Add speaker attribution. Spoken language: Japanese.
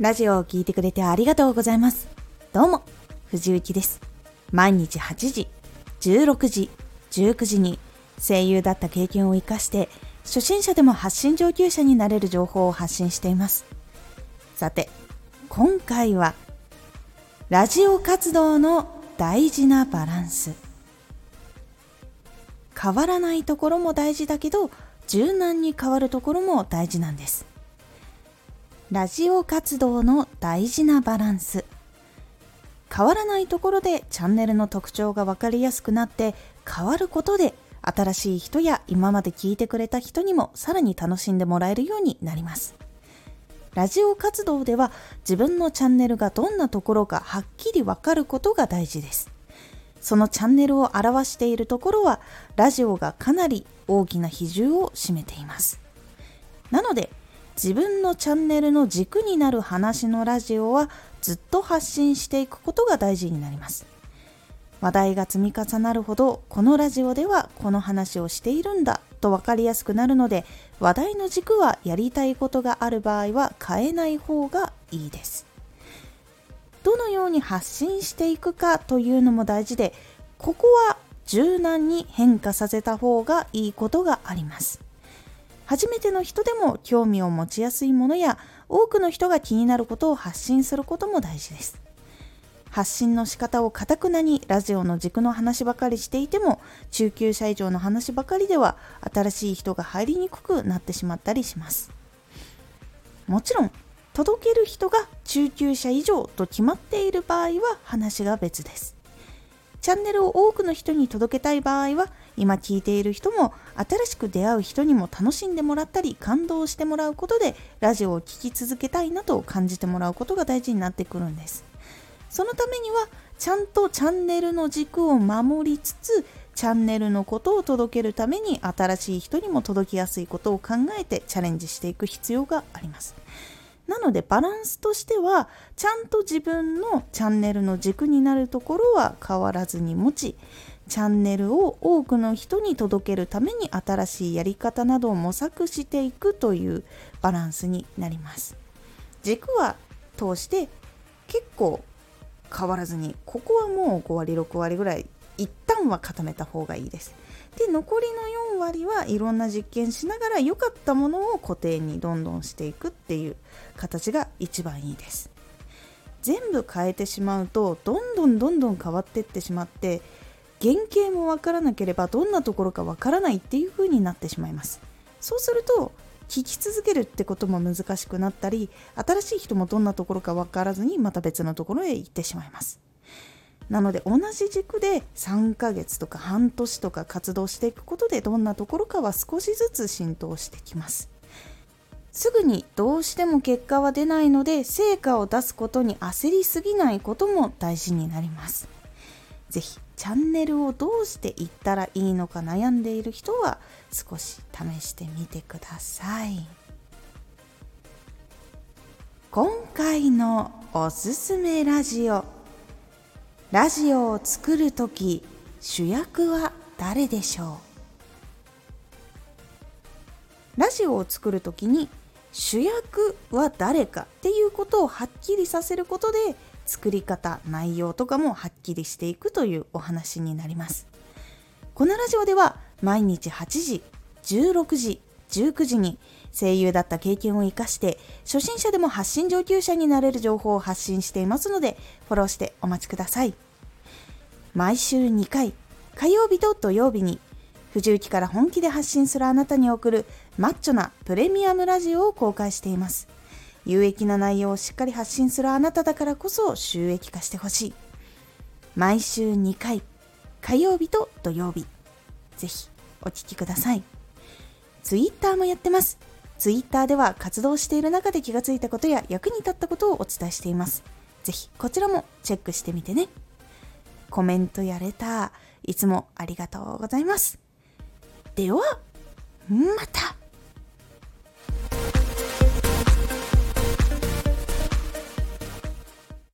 Speaker 1: ラジオを聴いてくれてありがとうございます。どうも、藤幸です。毎日8時、16時、19時に声優だった経験を活かして、初心者でも発信上級者になれる情報を発信しています。さて、今回は、ラジオ活動の大事なバランス。変わらないところも大事だけど、柔軟に変わるところも大事なんです。ラジオ活動の大事なバランス。変わらないところでチャンネルの特徴が分かりやすくなって変わることで新しい人や今まで聞いてくれた人にもさらに楽しんでもらえるようになります。ラジオ活動では自分のチャンネルがどんなところかはっきりわかることが大事です。そのチャンネルを表しているところはラジオがかなり大きな比重を占めています。なので自分のチャンネルの軸になる話のラジオはずっと発信していくことが大事になります。話題が積み重なるほどこのラジオではこの話をしているんだと分かりやすくなるので話題の軸はやりたいことがある場合は変えない方がいいですどのように発信していくかというのも大事でここは柔軟に変化させた方がいいことがあります初めての人でも興味を持ちやすいものや多くの人が気になることを発信することも大事です。発信の仕方をかたくなにラジオの軸の話ばかりしていても中級者以上の話ばかりでは新しい人が入りにくくなってしまったりします。もちろん届ける人が中級者以上と決まっている場合は話が別です。チャンネルを多くの人に届けたい場合は今聞いている人も新しく出会う人にも楽しんでもらったり感動してもらうことでラジオを聴き続けたいなと感じてもらうことが大事になってくるんですそのためにはちゃんとチャンネルの軸を守りつつチャンネルのことを届けるために新しい人にも届きやすいことを考えてチャレンジしていく必要があります。なのでバランスとしてはちゃんと自分のチャンネルの軸になるところは変わらずに持ちチャンネルを多くの人に届けるために新しいやり方などを模索していくというバランスになります。軸は通して結構変わらずにここはもう5割6割ぐらい一旦は固めた方がいいですで残りの4割はいろんな実験しながら良かったものを固定にどんどんしていくっていう形が一番いいです全部変えてしまうとどんどんどんどん変わっていってしまって原型もわからなければどんなところかわからないっていう風になってしまいます。そうすると聞き続けるってことも難しくなったり新しい人もどんなところか分からずにまた別のところへ行ってしまいます。なので同じ軸で3ヶ月とか半年とか活動していくことでどんなところかは少しずつ浸透してきます。すぐにどうしても結果は出ないので成果を出すことに焦りすぎないことも大事になります。是非チャンネルをどうしていったらいいのか悩んでいる人は少し試してみてください。今回のおすすめラジオ。ラジオを作る時主役は誰でしょう？ラジオを作る時に主役は誰かっていうことをはっきりさせることで作り方内容とかもはっきりしていくというお話になります。このラジオでは毎日8時16時19時に声優だった経験を生かして初心者でも発信上級者になれる情報を発信していますのでフォローしてお待ちください。毎週2回火曜日と土曜日に藤雪から本気で発信するあなたに送るマッチョなプレミアムラジオを公開しています。有益な内容をしっかり発信するあなただからこそ収益化してほしい。毎週2回、火曜日と土曜日。ぜひお聴きください。ツイッターもやってます。ツイッターでは活動している中で気がついたことや役に立ったことをお伝えしています。ぜひこちらもチェックしてみてね。コメントやレター、いつもありがとうございます。では、また